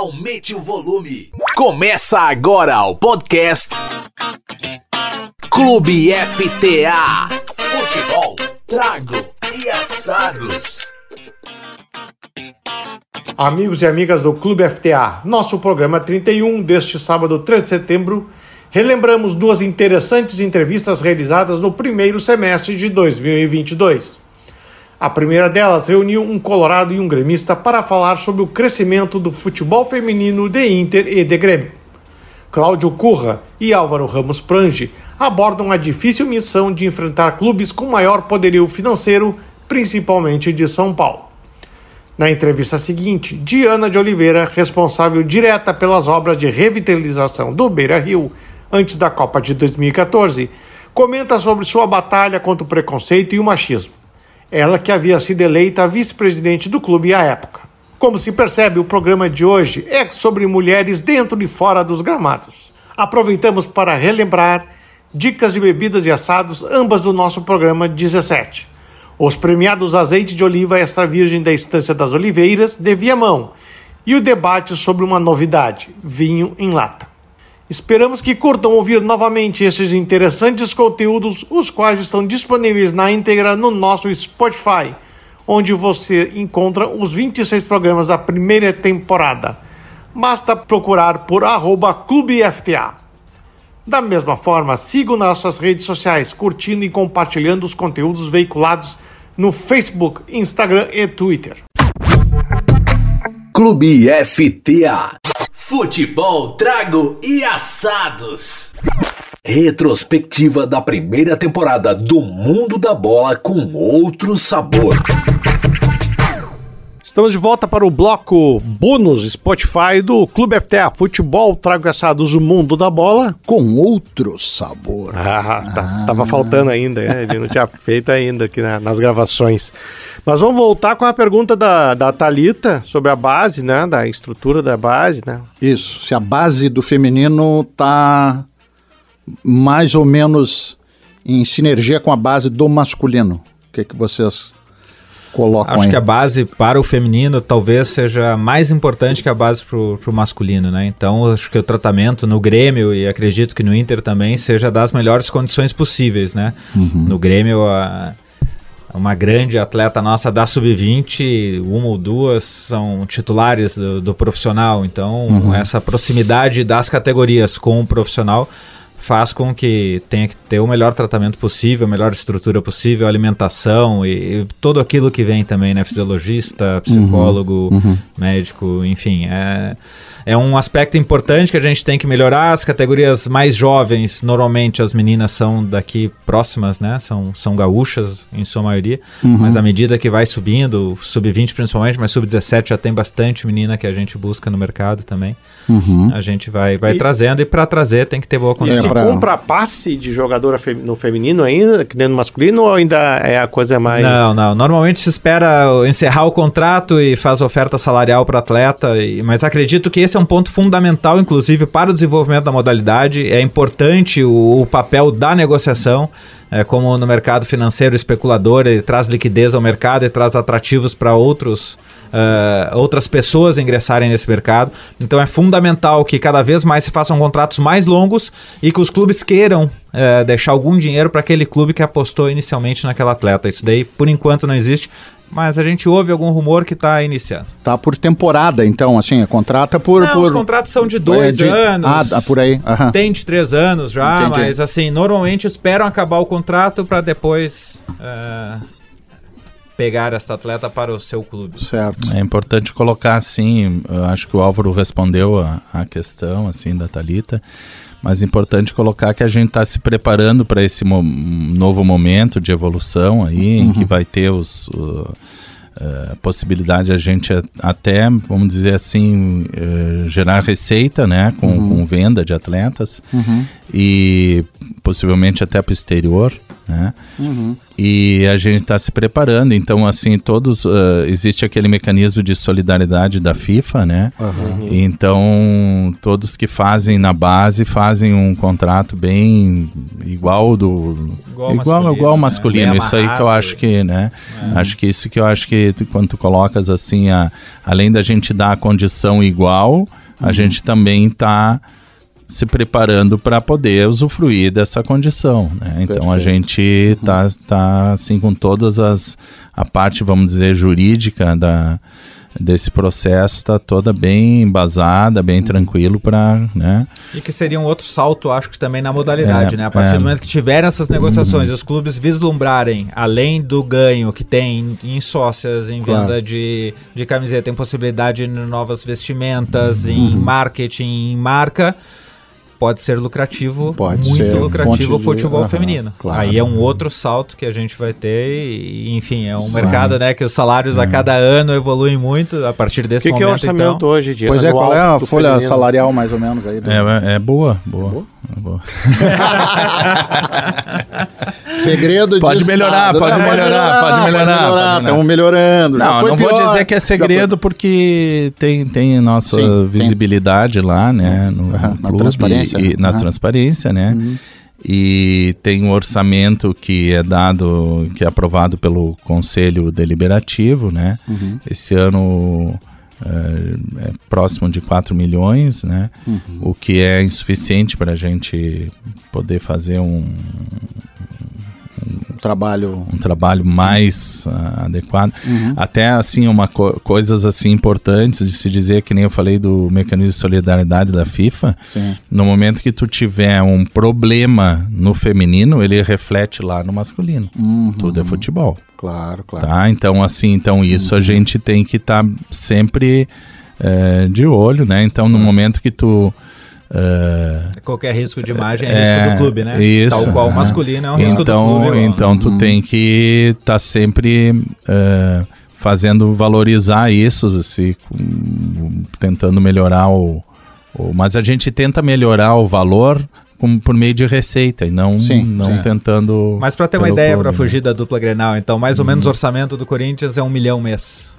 aumente o volume. Começa agora o podcast Clube FTA. Futebol, trago e assados. Amigos e amigas do Clube FTA, nosso programa 31 deste sábado 3 de setembro, relembramos duas interessantes entrevistas realizadas no primeiro semestre de 2022. A primeira delas reuniu um colorado e um gremista para falar sobre o crescimento do futebol feminino de Inter e de Grêmio. Cláudio Curra e Álvaro Ramos Prange abordam a difícil missão de enfrentar clubes com maior poderio financeiro, principalmente de São Paulo. Na entrevista seguinte, Diana de Oliveira, responsável direta pelas obras de revitalização do Beira Rio antes da Copa de 2014, comenta sobre sua batalha contra o preconceito e o machismo. Ela que havia sido eleita vice-presidente do clube à época. Como se percebe, o programa de hoje é sobre mulheres dentro e fora dos gramados. Aproveitamos para relembrar dicas de bebidas e assados, ambas do nosso programa 17 os premiados azeite de oliva extra virgem da Estância das Oliveiras de Viamão e o debate sobre uma novidade, vinho em lata. Esperamos que curtam ouvir novamente esses interessantes conteúdos, os quais estão disponíveis na íntegra no nosso Spotify, onde você encontra os 26 programas da primeira temporada. Basta procurar por ClubeFTA. Da mesma forma, sigam nossas redes sociais, curtindo e compartilhando os conteúdos veiculados no Facebook, Instagram e Twitter. Clube FTA. Futebol, trago e assados. Retrospectiva da primeira temporada do Mundo da Bola com outro sabor. Estamos de volta para o bloco bônus Spotify do Clube FTA Futebol Trago Assados o Mundo da Bola. Com outro sabor. Ah, tá, tava faltando ainda, né? ele não tinha feito ainda aqui na, nas gravações. Mas vamos voltar com a pergunta da, da Thalita sobre a base, né? Da estrutura da base, né? Isso, se a base do feminino tá mais ou menos em sinergia com a base do masculino. O que, que vocês colocam Acho aí. que a base para o feminino talvez seja mais importante que a base para o masculino, né? Então, acho que o tratamento no Grêmio e acredito que no Inter também seja das melhores condições possíveis, né? Uhum. No Grêmio, a, uma grande atleta nossa da sub-20, uma ou duas são titulares do, do profissional. Então, Uhum. essa proximidade das categorias com o profissional faz com que tenha que ter o melhor tratamento possível, a melhor estrutura possível, alimentação e, e tudo aquilo que vem também, né? Fisiologista, psicólogo, médico, enfim. É, é um aspecto importante que a gente tem que melhorar. As categorias mais jovens, normalmente as meninas são daqui próximas, né? São, são gaúchas em sua maioria. Mas à medida que vai subindo, sub-20 principalmente, mas sub-17 já tem bastante menina que a gente busca no mercado também. Uhum. A gente vai, vai E- trazendo e para trazer tem que ter boa E condição. se pra- compra passe de jogadora fe- no feminino ainda, que nem no masculino, ou ainda é a coisa mais. Não, não. Normalmente se espera encerrar o contrato e faz oferta salarial para o atleta, e- mas acredito que esse é um ponto fundamental, inclusive, para o desenvolvimento da modalidade. É importante o, o papel da negociação. É, como no mercado financeiro especulador, ele traz liquidez ao mercado e traz atrativos para outros. eh, outras pessoas ingressarem nesse mercado. Então é fundamental que cada vez mais se façam contratos mais longos e que os clubes queiram eh, deixar algum dinheiro para aquele clube que apostou inicialmente naquela atleta. Isso daí, por enquanto, não existe. Mas a gente ouve algum rumor que está iniciando. Tá por temporada, então, assim, contrata por. Não, por... os contratos são de dois É, de- anos. Ah, dá por aí. aham. Tem de três anos já, Entendi. mas assim, normalmente esperam acabar o contrato para depois eh, pegar essa atleta para o seu clube. Certo. É importante colocar assim, acho que o Álvaro respondeu a, a questão assim da Talita, mas é importante colocar que a gente está se preparando para esse mo- novo momento de evolução aí, em que vai ter os uh, uh, possibilidade a gente até, vamos dizer assim, uh, gerar receita, né, com, com venda de atletas. Uhum. e possivelmente até para o exterior. né? E a gente está se preparando, então assim todos uh, existe aquele mecanismo de solidariedade da FIFA, né? Então todos que fazem na base fazem um contrato bem igual do Igual igual masculino, igual né? masculino. Bem Isso aí que eu acho que, né? Acho que isso que eu acho que quando tu colocas assim, a, além da gente dar a condição igual, a gente também está se preparando para poder usufruir dessa condição, né? Então a Perfeito. gente tá, tá assim com todas as a parte, vamos dizer, jurídica da desse processo está toda bem embasada, bem tranquilo para, né? E que seria um outro salto, acho que também na modalidade, É, né? A partir é. do momento que tiverem essas negociações e os clubes vislumbrarem, além do ganho que tem em sócias, em Claro. venda de, de camiseta, tem possibilidade em novas vestimentas, em Uhum. marketing, em marca, pode ser lucrativo, Pode muito ser lucrativo o de- futebol aham, feminino. claro. Aí é um outro salto que a gente vai ter e, enfim, é um Sim. mercado, né, que os salários Uhum. a cada ano evoluem muito a partir O desse que, que é o momento, orçamento então. hoje de Pois é, qual é a folha feminino? salarial mais ou menos aí? do- É, é boa, boa. é boa. Segredo de Pode melhorar, pode Não, melhorar, pode melhorar, pode melhorar. Estamos melhorando. Não, não pior, vou dizer que é segredo porque tem, tem nossa Sim, tem. visibilidade lá, né? No, na transparência, E, né? na transparência, né? Uhum. E tem um orçamento que é dado, que é aprovado pelo Conselho Deliberativo, né? Uhum. Esse ano é, é próximo de 4 milhões, né? Uhum. O que é insuficiente para a gente poder fazer Um trabalho. um trabalho mais ah, adequado. Uhum. Até assim, uma co- coisas assim importantes de se dizer, que nem eu falei do mecanismo de solidariedade da FIFA, Sim. no momento que tu tiver um problema no feminino, ele reflete lá no masculino. Uhum. Tudo é futebol, Claro, claro. tá? Então assim, então isso a gente tem que estar sempre eh, de olho, né? Então no momento que tu eh, Qualquer risco de imagem é, É, risco do clube, né? isso, Tal qual o masculino é um risco então, do clube. então tu tem que estar sempre eh, fazendo valorizar isso, se, com- tentando melhorar o, o- Mas a gente tenta melhorar o valor com- por meio de receita e não, Sim, não sim. tentando. Mas pra ter uma ideia, pra né? fugir da dupla Grenal, então mais ou menos o orçamento do Corinthians é um milhão mês.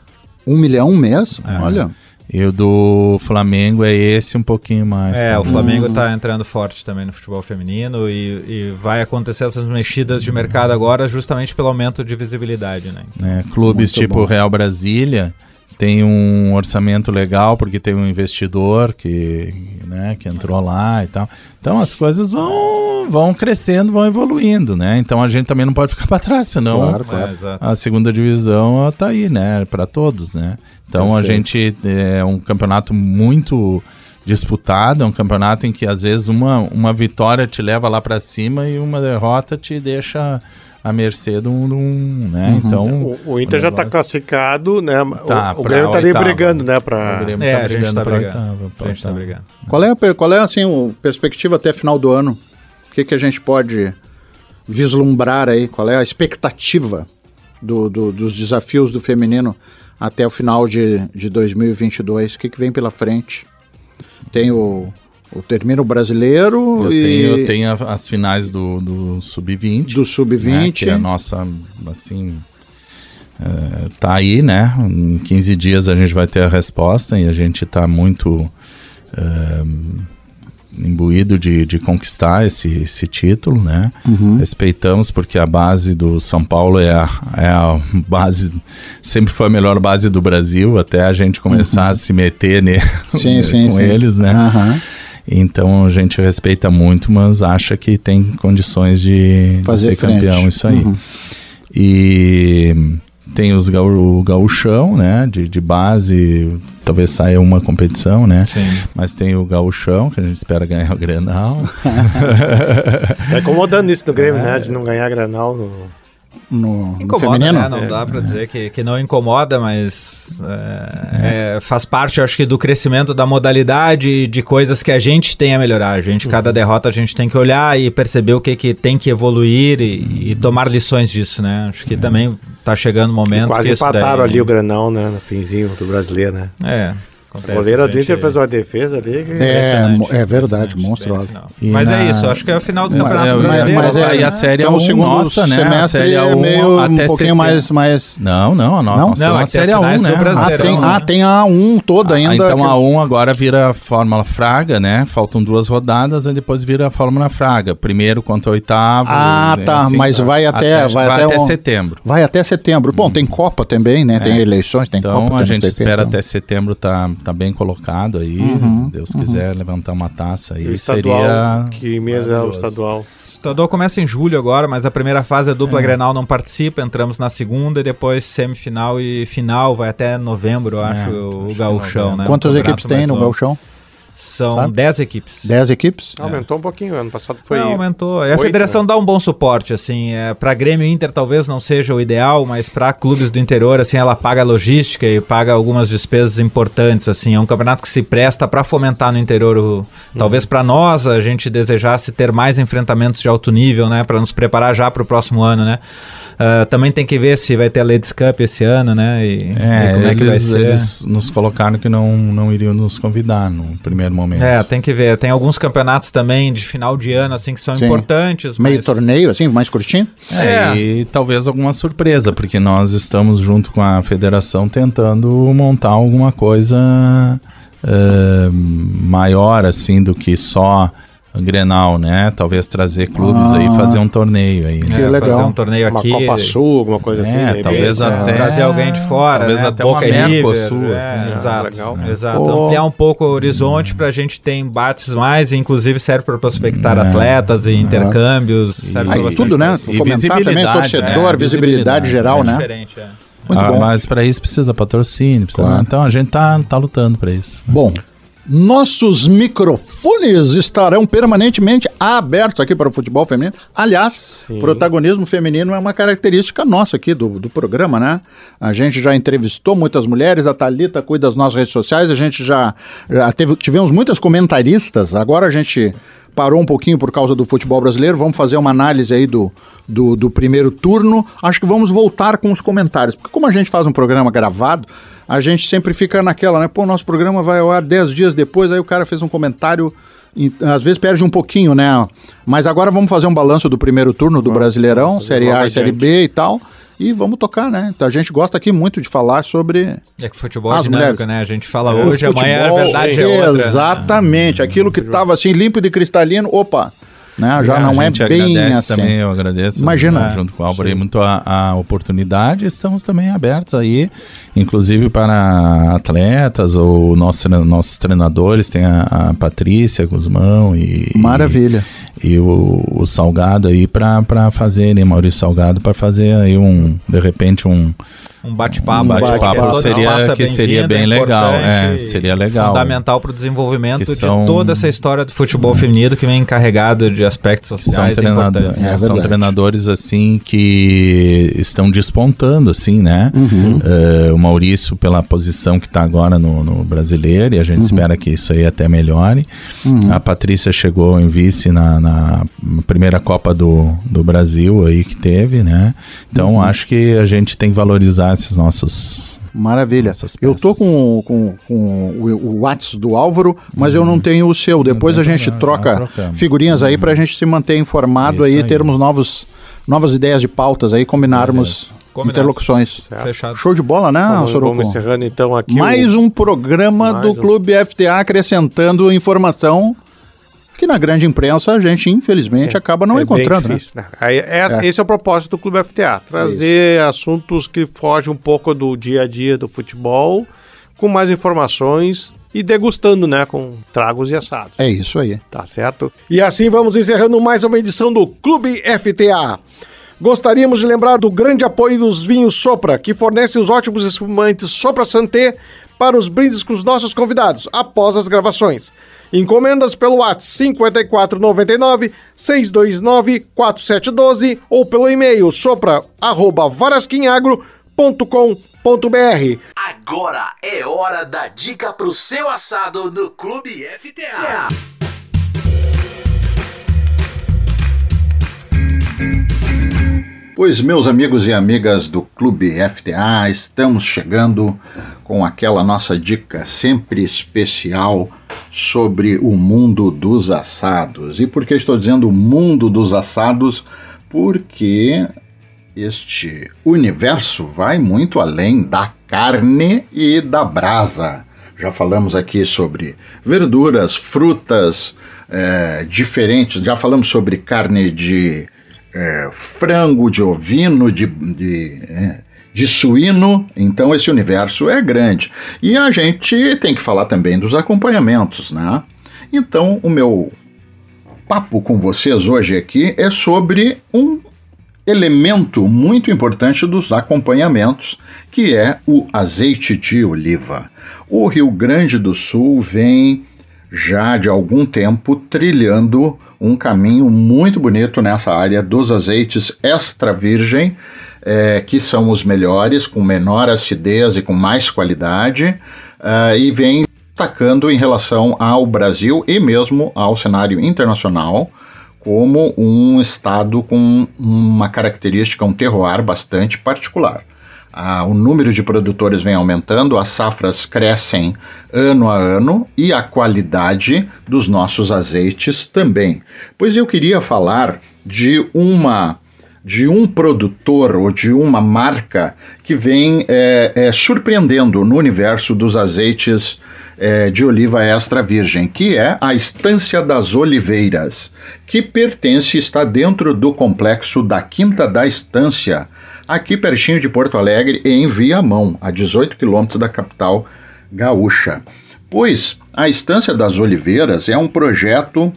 Um milhão um mês? É. Olha. E o do Flamengo é esse um pouquinho mais. É, tá? o Flamengo tá entrando forte também no futebol feminino e, e vai acontecer essas mexidas de mercado agora justamente pelo aumento de visibilidade, né? né? Clubes Muito tipo bom. Real Brasília tem um orçamento legal porque tem um investidor que, né, que entrou lá e tal. Então as coisas vão, vão crescendo, vão evoluindo, né? Então a gente também não pode ficar para trás, senão Claro, claro. É, a segunda divisão ó, tá aí, né, para todos, né? Então a Perfeito. gente é um campeonato muito disputado, é um campeonato em que às vezes uma, uma vitória te leva lá para cima e uma derrota te deixa à mercê de um, de um, né? Então O, o Inter já está classificado, né? Tá, o, o Grêmio está ali oitava. brigando, né? O Pra... Grêmio É, tá a gente brigando tá brigando. oitava, pra A gente tá brigando. Qual é, a qual é assim, a perspectiva até final do ano? O que, que a gente pode vislumbrar aí? Qual é a expectativa do, do- dos desafios do feminino até o final de, de 2022? O que, que vem pela frente? Tem o, o termino brasileiro Eu e tenho, eu tenho as finais do, do Sub-20. do né, sub-20. que é a nossa, assim, é, tá aí, né? Em 15 dias a gente vai ter a resposta e a gente tá muito é, imbuído de, de conquistar esse, esse título, né? Uhum. Respeitamos porque a base do São Paulo é a, é a base, sempre foi a melhor base do Brasil, até a gente começar a se meter ne, Uhum. Sim, sim, com sim. eles, né? Aham. Então a gente respeita muito, mas acha que tem condições de, de Fazer ser frente. campeão, isso aí. Uhum. E tem os gaú o gauchão, né, de, de base, talvez saia uma competição, né? Sim. Mas tem o gauchão, que a gente espera ganhar o Grenal. Tá incomodando isso do Grêmio, né? De não ganhar Granal no... No, no Incomoda, feminino? né? Não dá pra dizer que, que não incomoda, mas é, é, faz parte, acho que, do crescimento da modalidade e de coisas que a gente tem a melhorar. A gente, Uhum. cada derrota, a gente tem que olhar e perceber o que, que tem que evoluir e, e tomar lições disso, né? Acho que também tá chegando o momento Quase que isso empataram daí- ali o Granal, né? No finzinho do brasileiro, né? É. O Acontece goleiro do Inter fez uma defesa ali. que- É, é verdade, monstruosa. E Mas na- é isso, acho que é o final do Mas- Campeonato é, Brasileiro. mas é- aí a série Então, é o um segundo nossa, né? A semestre série é A1 meio um até pouquinho setembro. mais, mais... Não, não, a nossa, Não? Não, é a série as A1, finais né? do Ah, tem, né? ah, tem a 1 toda Ah, ainda. então que- a 1 agora vira a Fórmula Fraga, né? Faltam duas rodadas, e depois vira a Fórmula Fraga. Primeiro contra o oitavo. Ah, e tá, mas vai até- vai até um- setembro. Vai até setembro. Bom, tem Copa também, né? Tem eleições, tem Então Copa. a tem gente o espera então. até setembro tá, tá bem colocado aí. Uhum, Deus quiser levantar uma taça E o aí. estadual, Seria. que mês é o estadual? O estadual começa em julho agora, mas a primeira fase a dupla Grenal não participa, entramos na segunda e depois semifinal e final, vai até novembro, eu acho, o acho gauchão, né? Quantas equipes tem no. Gauchão? São Sabe? 10 equipes. 10 equipes? Aumentou um pouquinho, ano passado foi... Não, aumentou. E a federação né? dá um bom suporte, assim. É, para Grêmio Inter talvez não seja o ideal, mas para clubes do interior, assim, ela paga logística e paga algumas despesas importantes, assim. É um campeonato que se presta para fomentar no interior. O, Talvez para nós a gente desejasse ter mais enfrentamentos de alto nível, né, para nos preparar já para o próximo ano, né. Ah, também tem que ver se vai ter a Ladies Cup esse ano, né? E, É, e como é que vai eles, ser. eles nos colocaram que não, não iriam nos convidar no primeiro momento. É, tem que ver. Tem alguns campeonatos também de final de ano, assim, que são Sim. importantes. Meio mas- torneio, assim, mais curtinho? É, É. E talvez alguma surpresa, porque nós estamos junto com a federação tentando montar alguma coisa eh, maior assim do que só Grenal, né? Talvez trazer clubes Ah. aí e fazer um torneio aí. Que Né? É, legal. fazer um torneio Uma aqui. Copa Sul, alguma coisa assim. É, repente. talvez É. até- trazer alguém de fora, talvez né? até Boca uma Mercosul, é, assim. exato, legal. exato. Pô. Ampliar um pouco o horizonte pra gente ter embates mais, inclusive serve para prospectar É. atletas e intercâmbios. serve pra Aí tudo, né? coisa. E Fomentar também o visibilidade, torcedor, né? visibilidade Visibilidade, geral, É né? diferente, é. Muito Ah, bom. mas para isso precisa patrocínio, precisa- Claro. então a gente tá, tá lutando para isso. Bom, nossos microfones estarão permanentemente abertos aqui para o futebol feminino. Aliás, protagonismo feminino é uma característica nossa aqui do, do programa, né? A gente já entrevistou muitas mulheres, a Thalita cuida das nossas redes sociais, a gente já, já teve, tivemos muitas comentaristas, agora a gente parou um pouquinho por causa do futebol brasileiro. Vamos fazer uma análise aí do, do, do primeiro turno. Acho que vamos voltar com os comentários. Porque como a gente faz um programa gravado, a gente sempre fica naquela, né? Pô, nosso programa vai ao ar 10 dias depois, aí o cara fez um comentário. E, às vezes perde um pouquinho, né? Mas agora vamos fazer um balanço do primeiro turno do Brasileirão, fazer Série A e Série. B e tal. E vamos tocar, né? Então a gente gosta aqui muito de falar sobre É que futebol é As dinâmico, mulheres. né? A gente fala o hoje, amanhã a futebol. verdade é outra. Exatamente. Aquilo que estava assim limpo de cristalino, opa, né? Já É, não é bem assim. também, eu agradeço. Imagina. né, junto com o Álvaro muito a, a oportunidade. Estamos também abertos aí, inclusive para atletas ou nossos, nossos treinadores. Tem a, a Patrícia Guzmão e. Maravilha. E, o, o Salgado aí para fazer, né, Maurício Salgado, para fazer aí um, de repente, um, Um bate-papo. Um bate-papo acho que todo seria- que seria bem legal, é, e seria legal. Fundamental para o desenvolvimento Que de são- toda essa história do futebol feminino que vem encarregado de aspectos são, sociais treinado- importantes. É é, são treinadores assim que estão despontando assim né Uhum. Eh, o Maurício pela posição que está agora no, no brasileiro e a gente Uhum. espera que isso aí até melhore a Patrícia chegou em vice na, na primeira Copa do, do Brasil aí que teve né então Uhum. acho que a gente tem que valorizar esses nossos Maravilha. Eu tô com, com, com o, o Whats do Álvaro, mas eu não tenho o seu. Depois a gente troca figurinhas aí pra gente se manter informado Isso aí, aí. termos novos, novas ideias de pautas aí, combinarmos Combinado. interlocuções. Fechado. Show de bola, né, Vamos, Soroco? vamos encerrando então aqui. Mais o... um programa Mais do um. Clube FTA acrescentando informação que na grande imprensa a gente, infelizmente, acaba não é encontrando. né? né? Aí, é- É. Esse é o propósito do Clube FTA, trazer assuntos que fogem um pouco do dia a dia do futebol, com mais informações e degustando, né, com tragos e assados. É isso aí. Tá certo? E assim vamos encerrando mais uma edição do Clube FTA. Gostaríamos de lembrar do grande apoio dos vinhos Sopra, que fornece os ótimos espumantes Sopra Santé para os brindes com os nossos convidados após as gravações. Encomendas pelo WhatsApp 5499 629 4712 ou pelo e-mail sopra@varasquinhagro.com.br. Agora é hora da dica pro seu assado no Clube FTA. Pois, meus amigos e amigas do Clube FTA, estamos chegando com aquela nossa dica sempre especial sobre o mundo dos assados. E por que estou dizendo mundo dos assados? Porque este universo vai muito além da carne e da brasa. Já falamos aqui sobre verduras, frutas é, diferentes, já falamos sobre carne de é, frango, de ovino, de, de, é, de suíno, então esse universo é grande. E a gente tem que falar também dos acompanhamentos, né? Então o meu papo com vocês hoje aqui é sobre um elemento muito importante dos acompanhamentos, que é o azeite de oliva. O Rio Grande do Sul vem já de algum tempo trilhando um caminho muito bonito nessa área dos azeites extra virgem, é, que são os melhores, com menor acidez e com mais qualidade, uh, e vem destacando em relação ao Brasil e mesmo ao cenário internacional como um estado com uma característica, um terroir bastante particular. O número de produtores vem aumentando, as safras crescem ano a ano e a qualidade dos nossos azeites também. Pois eu queria falar de uma de um produtor ou de uma marca que vem é, é, surpreendendo no universo dos azeites é, de oliva extra virgem, que é a Estância das Oliveiras, que pertence está dentro do complexo da Quinta da Estância, aqui pertinho de Porto Alegre, em Viamão, a 18 quilômetros da capital gaúcha. Pois a Estância das Oliveiras é um projeto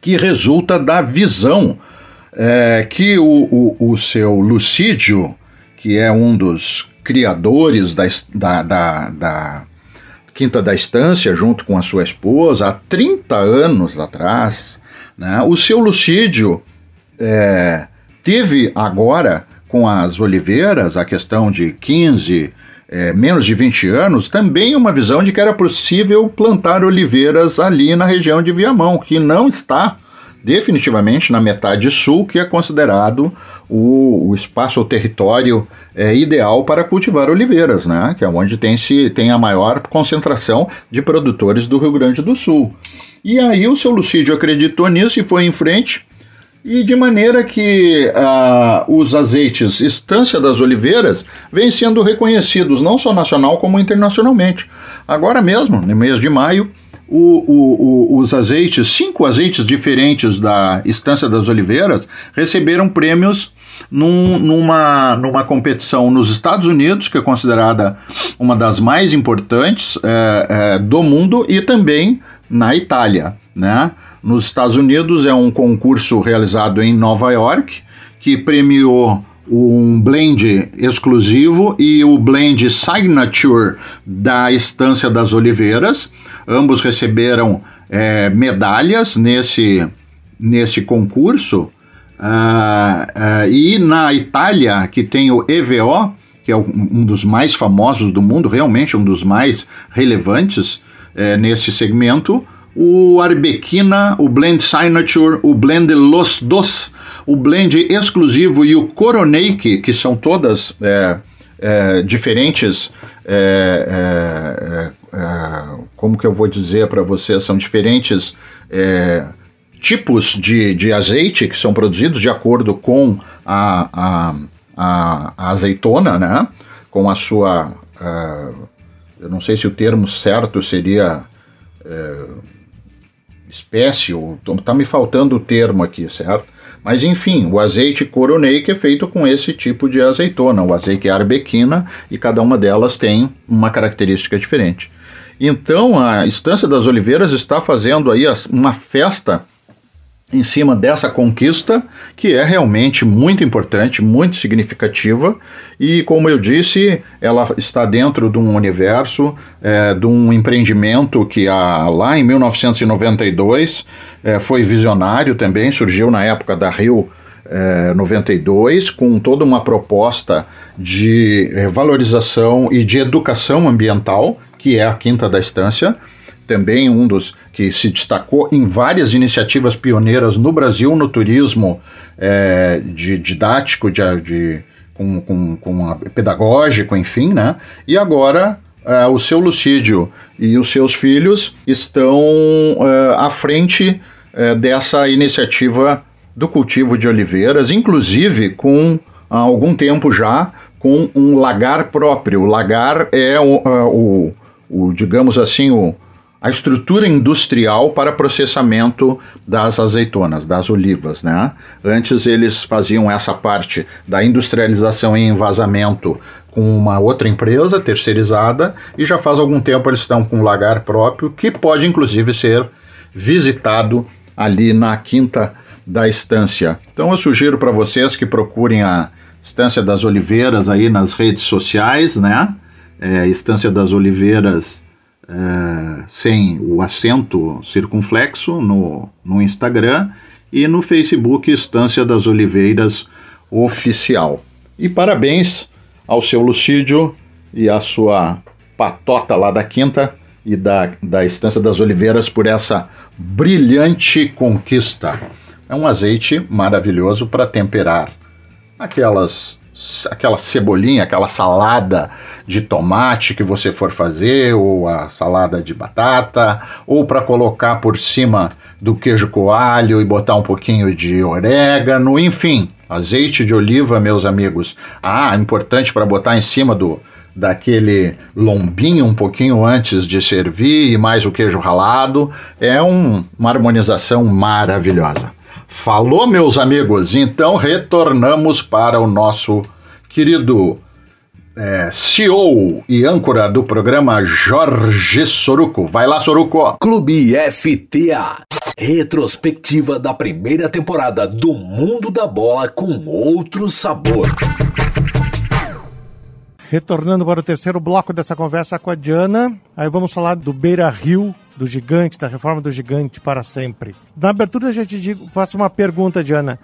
que resulta da visão é, que o, o, o, seu Lucídio, que é um dos criadores da, da, da, da Quinta da Estância, junto com a sua esposa, há 30 anos atrás, né, o seu Lucídio é, teve agora com as oliveiras, a questão de 15, é, menos de 20 anos, também uma visão de que era possível plantar oliveiras ali na região de Viamão, que não está definitivamente na metade sul, que é considerado o, o espaço, o território é, ideal para cultivar oliveiras, né? que é onde tem, se, tem a maior concentração de produtores do Rio Grande do Sul. E aí o seu Lucídio acreditou nisso e foi em frente e de maneira que uh, os azeites Estância das Oliveiras vêm sendo reconhecidos não só nacional como internacionalmente. Agora mesmo, no mês de maio, o, o, o, os azeites, cinco azeites diferentes da Estância das Oliveiras, receberam prêmios num, numa, numa competição nos Estados Unidos, que é considerada uma das mais importantes é, é, do mundo, e também na Itália. Né? Nos Estados Unidos é um concurso realizado em Nova York que premiou um blend exclusivo e o blend signature da Estância das Oliveiras. Ambos receberam é, medalhas nesse, nesse concurso. Uh, uh, e na Itália, que tem o EVO, que é um dos mais famosos do mundo, realmente um dos mais relevantes é, nesse segmento, o Arbequina, o Blend Signature, o Blend Los Dos, o Blend exclusivo e o Coroneik, que são todas é, é, diferentes. É, é, é como que eu vou dizer para você? São diferentes é, tipos de, de azeite que são produzidos de acordo com a, a, a, a azeitona, né? Com a sua. eu não sei se o termo certo seria espécie, ou está me faltando o termo aqui, certo? Mas enfim, o azeite coroneik é feito com esse tipo de azeitona, o azeite arbequina, e cada uma delas tem uma característica diferente. Então a Estância das Oliveiras está fazendo aí uma festa em cima dessa conquista, que é realmente muito importante, muito significativa, e como eu disse, ela está dentro de um universo, é, de um empreendimento que lá em 1992 é, foi visionário também, surgiu na época da Rio é, 92, com toda uma proposta de valorização e de educação ambiental, que é a Quinta da Estância também um dos que se destacou em várias iniciativas pioneiras no Brasil no turismo é, de didático, de, de com, com, com pedagógico, enfim, né? E agora uh, o seu Lucídio e os seus filhos estão uh, à frente uh, dessa iniciativa do cultivo de oliveiras, inclusive com há algum tempo já com um lagar próprio. O lagar é o, o, o digamos assim, o, a estrutura industrial para processamento das azeitonas, das olivas, né? Antes eles faziam essa parte da industrialização e envasamento com uma outra empresa terceirizada e já faz algum tempo eles estão com um lagar próprio que pode inclusive ser visitado ali na quinta da estância. Então eu sugiro para vocês que procurem a Estância das Oliveiras aí nas redes sociais, né? É, Estância das Oliveiras é, sem o acento circunflexo no, no Instagram e no Facebook Estância das Oliveiras Oficial. E parabéns ao seu Lucídio e à sua patota lá da Quinta e da, da Estância das Oliveiras por essa brilhante conquista. É um azeite maravilhoso para temperar aquelas aquela cebolinha, aquela salada de tomate que você for fazer, ou a salada de batata, ou para colocar por cima do queijo coalho e botar um pouquinho de orégano, enfim, azeite de oliva, meus amigos. Ah, importante para botar em cima do daquele lombinho um pouquinho antes de servir e mais o queijo ralado, é um, uma harmonização maravilhosa. Falou, meus amigos? Então retornamos para o nosso querido é, CEO e âncora do programa Jorge Soruco. Vai lá, Soruco. Clube FTA. Retrospectiva da primeira temporada do Mundo da Bola com outro sabor. Retornando para o terceiro bloco dessa conversa com a Diana, aí vamos falar do Beira Rio, do gigante, da reforma do gigante para sempre. Na abertura a gente digo, faço uma pergunta, Diana.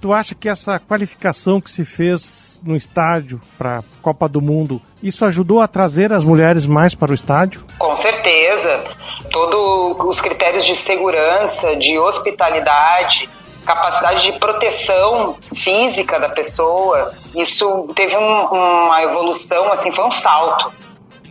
Tu acha que essa qualificação que se fez no estádio para Copa do Mundo, isso ajudou a trazer as mulheres mais para o estádio? Com certeza. Todos os critérios de segurança, de hospitalidade, capacidade de proteção física da pessoa, isso teve um, uma evolução, assim, foi um salto.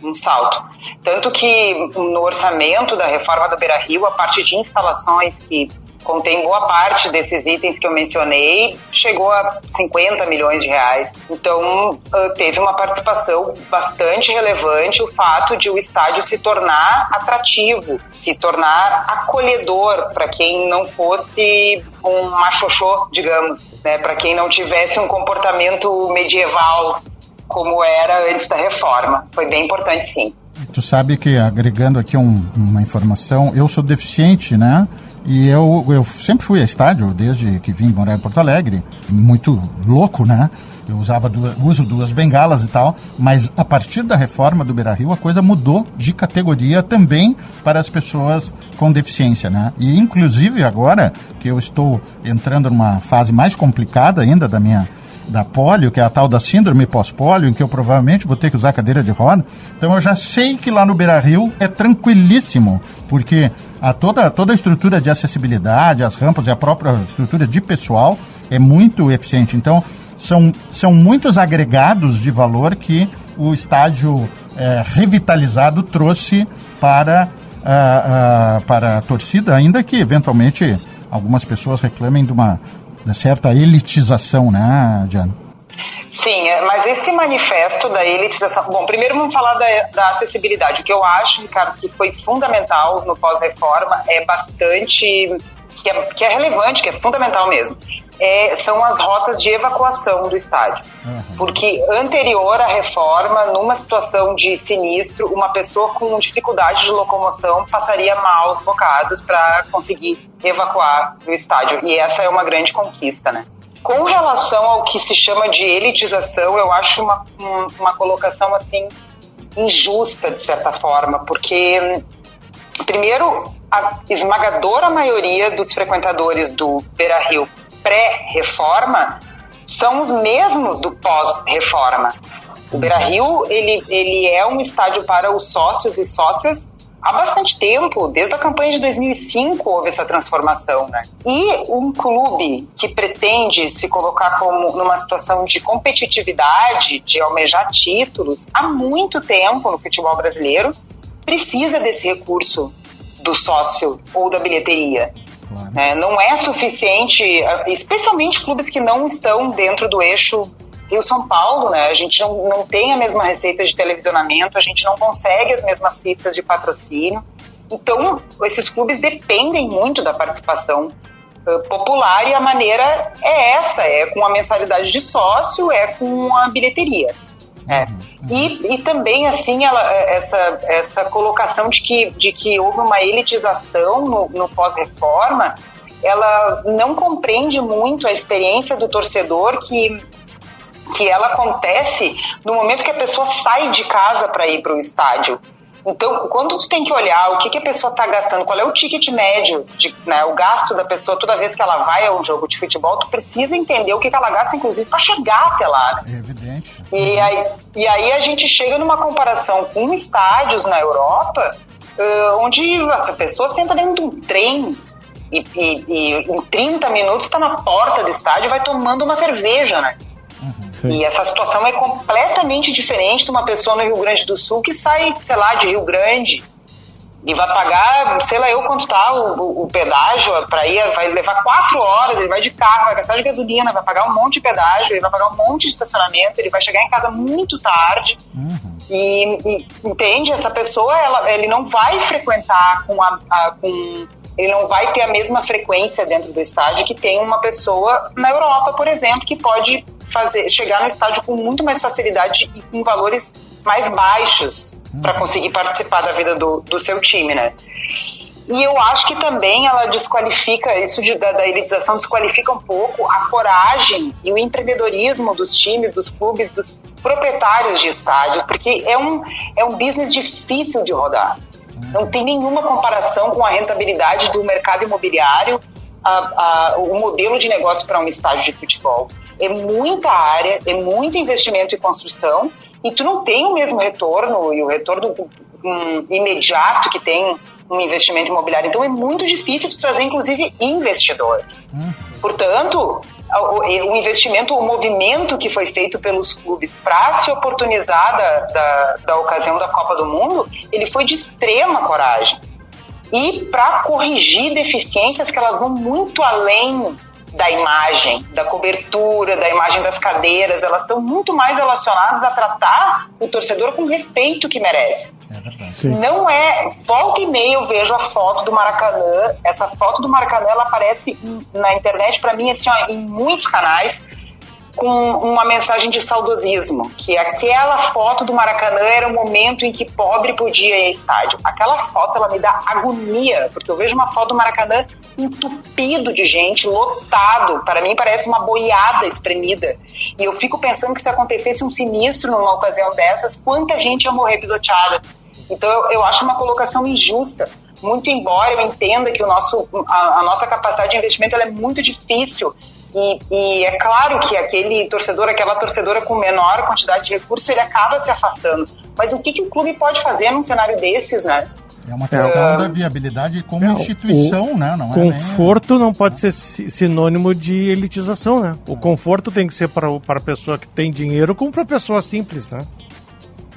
Um salto. Tanto que no orçamento da reforma do Beira Rio, a parte de instalações que contém boa parte desses itens que eu mencionei, chegou a 50 milhões de reais. Então, ah, teve uma participação bastante relevante o fato de o estádio se tornar atrativo, se tornar acolhedor para quem não fosse um machoxô, digamos, né? para quem não tivesse um comportamento medieval como era antes da reforma. Foi bem importante, sim. Tu sabe que, agregando aqui um, uma informação, eu sou deficiente, né? E eu, eu sempre fui a estádio, desde que vim morar em Porto Alegre. Muito louco, né? Eu usava duas, uso duas bengalas e tal, mas a partir da reforma do Beira Rio, a coisa mudou de categoria também para as pessoas com deficiência, né? E inclusive agora que eu estou entrando numa fase mais complicada ainda da minha da polio, que é a tal da síndrome pós-polio, em que eu provavelmente vou ter que usar cadeira de roda. Então eu já sei que lá no Beira Rio é tranquilíssimo, porque a toda, toda a estrutura de acessibilidade, as rampas e a própria estrutura de pessoal é muito eficiente. Então são, são muitos agregados de valor que o estádio é, revitalizado trouxe para, uh, uh, para a torcida, ainda que eventualmente algumas pessoas reclamem de uma de certa elitização, né, Diana? Sim, é, mas esse manifesto da elitização. Bom, primeiro vamos falar da, da acessibilidade. O que eu acho, Ricardo, que foi fundamental no pós-reforma é bastante. Que é, que é relevante, que é fundamental mesmo. É, são as rotas de evacuação do estádio. Uhum. Porque anterior à reforma, numa situação de sinistro, uma pessoa com dificuldade de locomoção passaria maus bocados para conseguir evacuar do estádio. E essa é uma grande conquista, né? Com relação ao que se chama de elitização, eu acho uma, uma colocação assim injusta de certa forma, porque primeiro a esmagadora maioria dos frequentadores do Beira Rio pré-reforma são os mesmos do pós-reforma. O Beira Rio ele, ele é um estádio para os sócios e sócias há bastante tempo, desde a campanha de 2005 houve essa transformação, né? E um clube que pretende se colocar como numa situação de competitividade, de almejar títulos, há muito tempo no futebol brasileiro, precisa desse recurso do sócio ou da bilheteria. Claro. É, não é suficiente, especialmente clubes que não estão dentro do eixo Rio-São Paulo, né? A gente não, não tem a mesma receita de televisionamento, a gente não consegue as mesmas cifras de patrocínio. Então, esses clubes dependem muito da participação popular e a maneira é essa, é com a mensalidade de sócio, é com a bilheteria. É. E, e também, assim, ela, essa, essa colocação de que, de que houve uma elitização no, no pós-reforma, ela não compreende muito a experiência do torcedor que que ela acontece no momento que a pessoa sai de casa para ir para o estádio. Então, quando tu tem que olhar o que, que a pessoa está gastando, qual é o ticket médio, de, né, o gasto da pessoa toda vez que ela vai a um jogo de futebol, tu precisa entender o que, que ela gasta, inclusive, para chegar até lá. É evidente. E aí, e aí a gente chega numa comparação com estádios na Europa, uh, onde a pessoa senta dentro de um trem e, e, e em 30 minutos está na porta do estádio e vai tomando uma cerveja, né? Sim. E essa situação é completamente diferente de uma pessoa no Rio Grande do Sul que sai, sei lá, de Rio Grande e vai pagar, sei lá eu quanto tá o, o, pedágio para ir, vai levar quatro horas, ele vai de carro, vai gastar de gasolina, vai pagar um monte de pedágio, ele vai pagar um monte de estacionamento, ele vai chegar em casa muito tarde. Uhum. E, e, entende? Essa pessoa, ela, ele não vai frequentar com a, a com ele não vai ter a mesma frequência dentro do estádio que tem uma pessoa na Europa, por exemplo, que pode fazer chegar no estádio com muito mais facilidade e com valores mais baixos para uhum. conseguir participar da vida do, do seu time, né? E eu acho que também ela desqualifica, isso de, da, da elitização desqualifica um pouco a coragem e o empreendedorismo dos times, dos clubes, dos proprietários de estádio, porque é um, é um business difícil de rodar. Não tem nenhuma comparação com a rentabilidade do mercado imobiliário, a, a, o modelo de negócio para um estádio de futebol é muita área, é muito investimento em construção e tu não tem o mesmo retorno e o retorno um, imediato que tem um investimento imobiliário. Então é muito difícil tu trazer, inclusive, investidores. Uhum. Portanto, o, o, investimento, o movimento que foi feito pelos clubes para se oportunizar da, da, da ocasião da Copa do Mundo, ele foi de extrema coragem. E para corrigir deficiências que elas vão muito além da imagem, da cobertura, da imagem das cadeiras, elas estão muito mais relacionadas a tratar o torcedor com o respeito que merece. É Não é. Volta e meia eu vejo a foto do Maracanã. Essa foto do Maracanã ela aparece na internet para mim assim, ó, em muitos canais com uma mensagem de saudosismo, que aquela foto do Maracanã era o momento em que pobre podia ir ao estádio. Aquela foto ela me dá agonia, porque eu vejo uma foto do Maracanã entupido de gente, lotado. Para mim parece uma boiada espremida. E eu fico pensando que se acontecesse um sinistro numa ocasião dessas, quanta gente ia morrer pisoteada. Então eu, eu acho uma colocação injusta. Muito embora eu entenda que o nosso, a, a nossa capacidade de investimento é muito difícil e, e, é claro que aquele torcedor, aquela torcedora com menor quantidade de recursos, ele acaba se afastando. Mas o que, que o clube pode fazer num cenário desses, né? É uma questão uh, da viabilidade como é, instituição, o né? Não é conforto nem... não pode ser sinônimo de elitização, né? O conforto tem que ser para a pessoa que tem dinheiro como para a pessoa simples, né?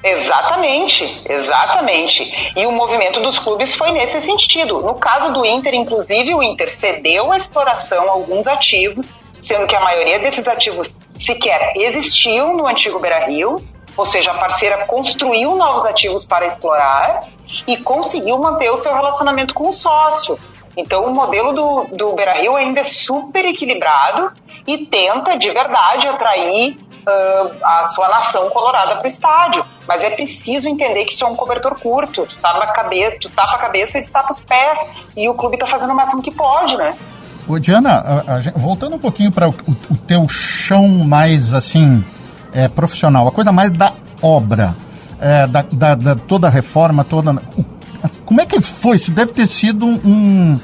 Exatamente, exatamente. E o movimento dos clubes foi nesse sentido. No caso do Inter, inclusive, o Inter cedeu a exploração a alguns ativos, sendo que a maioria desses ativos sequer existiam no antigo Beira Rio, ou seja, a parceira construiu novos ativos para explorar e conseguiu manter o seu relacionamento com o sócio. Então, o modelo do, do Beira Rio ainda é super equilibrado e tenta de verdade atrair uh, a sua nação colorada para o estádio. Mas é preciso entender que isso é um cobertor curto. Tu tapa a cabeça, tu tapa a cabeça e tapa os pés. E o clube está fazendo o máximo que pode, né? Diana, a, a, voltando um pouquinho para o, o, teu chão mais assim é, profissional, a coisa mais da obra, é, da, da, da, toda a reforma, toda. Como é que foi? Isso deve ter sido um.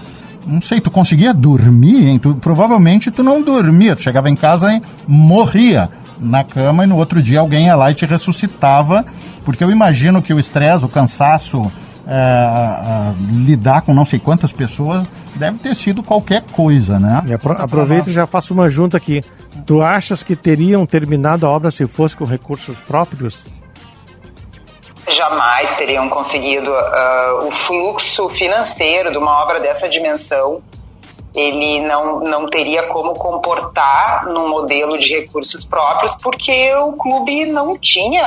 Não sei, tu conseguia dormir, hein? Tu, provavelmente tu não dormia, tu chegava em casa e morria na cama e no outro dia alguém ia lá e te ressuscitava, porque eu imagino que o estresse, o cansaço é, lidar com não sei quantas pessoas deve ter sido qualquer coisa, né? E apro aproveito e já faço uma junta aqui. Tu achas que teriam terminado a obra se fosse com recursos próprios? Jamais teriam conseguido uh, o fluxo financeiro de uma obra dessa dimensão ele não, não teria como comportar num modelo de recursos próprios, porque o clube não tinha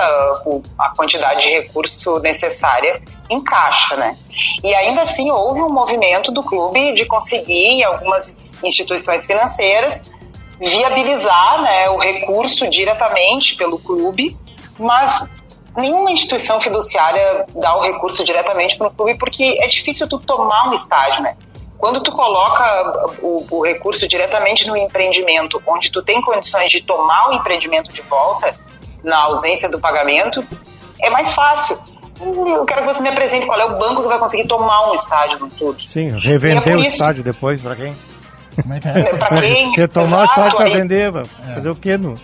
a quantidade de recurso necessária em caixa, né? E ainda assim houve um movimento do clube de conseguir em algumas instituições financeiras viabilizar né, o recurso diretamente pelo clube, mas nenhuma instituição fiduciária dá o recurso diretamente para o clube porque é difícil tu tomar um estágio, né? Quando tu coloca o, o, recurso diretamente no empreendimento, onde tu tem condições de tomar o empreendimento de volta, na ausência do pagamento, é mais fácil. Eu quero que você me apresente qual é o banco que vai conseguir tomar um estádio no clube. Sim, revender é o isso... estádio depois, para quem? Como é que é? Pra quem? Quer tomar Exato, o estádio para vender, é. fazer o quê? No...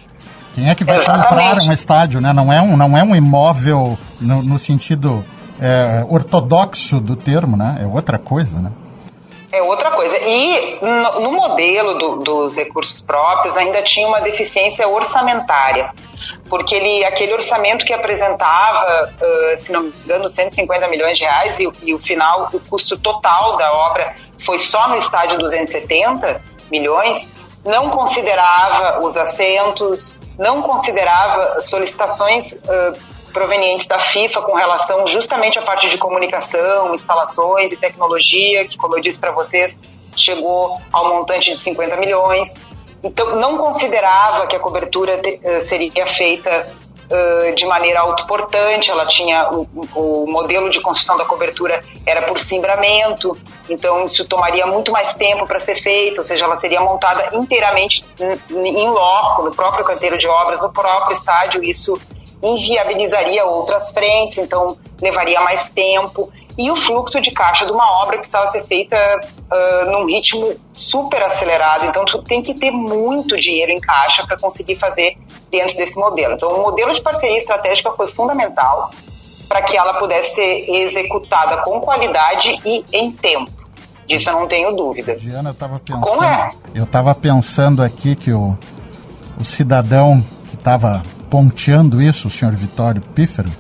Quem é que vai Exatamente. comprar um estádio, né? Não é um, não é um imóvel no, no sentido é, ortodoxo do termo, né? É outra coisa, né? É outra coisa. E no, no modelo do, dos recursos próprios ainda tinha uma deficiência orçamentária, porque ele, aquele orçamento que apresentava, uh, se não me engano, 150 milhões de reais e, e o final, o custo total da obra foi só no estádio 270 milhões, não considerava os assentos, não considerava solicitações uh, provenientes da FIFA com relação justamente à parte de comunicação, instalações e tecnologia, que, como eu disse para vocês, chegou ao montante de 50 milhões. Então, não considerava que a cobertura eh, seria feita de maneira autoportante, ela tinha o, o, modelo de construção da cobertura era por cimbramento, então isso tomaria muito mais tempo para ser feito, ou seja, ela seria montada inteiramente em loco, no próprio canteiro de obras, no próprio estádio, isso inviabilizaria outras frentes, então levaria mais tempo. E o fluxo de caixa de uma obra precisava ser feita uh, num ritmo super acelerado. Então, tu tem que ter muito dinheiro em caixa para conseguir fazer dentro desse modelo. Então, o modelo de parceria estratégica foi fundamental para que ela pudesse ser executada com qualidade e em tempo. Disso eu não tenho dúvida. Diana, eu estava pensando, é? eu estava pensando aqui que o, o cidadão que estava ponteando isso, o senhor Vitório Pífero,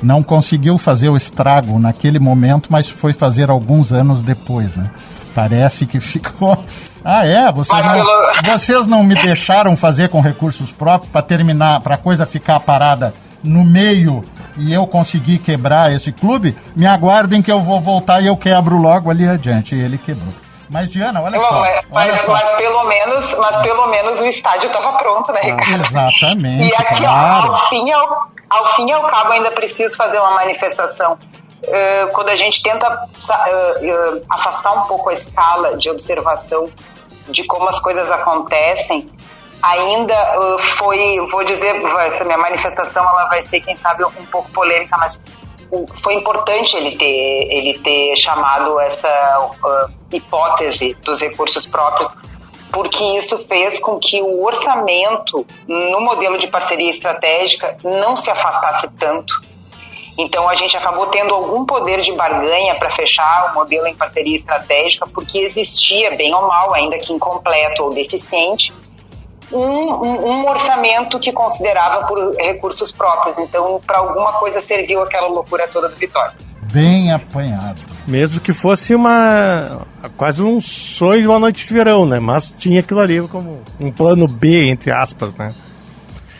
não conseguiu fazer o estrago naquele momento, mas foi fazer alguns anos depois, né? Parece que ficou. Ah, é? Vocês não, vocês não me deixaram fazer com recursos próprios para terminar, para a coisa ficar parada no meio e eu conseguir quebrar esse clube? Me aguardem que eu vou voltar e eu quebro logo ali adiante. E ele quebrou. Mas, Diana, olha só. Mas, olha mas, só. mas, pelo menos, mas pelo menos o estádio estava pronto, né, Ricardo? Exatamente. E aqui, claro. ó, ao, fim ao, ao fim e ao cabo, ainda preciso fazer uma manifestação. Uh, quando a gente tenta uh, uh, afastar um pouco a escala de observação de como as coisas acontecem, ainda foi, vou dizer, essa minha manifestação ela vai ser, quem sabe, um pouco polêmica, mas foi importante ele ter, ele ter chamado essa uh, hipótese dos recursos próprios, porque isso fez com que o orçamento no modelo de parceria estratégica não se afastasse tanto. Então a gente acabou tendo algum poder de barganha para fechar o modelo em parceria estratégica, porque existia, bem ou mal, ainda que incompleto ou deficiente, um, um, um, orçamento que considerava por recursos próprios. Então, para alguma coisa serviu aquela loucura toda do Vitória. Bem apanhado. Mesmo que fosse uma quase um sonho de uma noite de verão, né? Mas tinha aquilo ali como um plano B, entre aspas, né?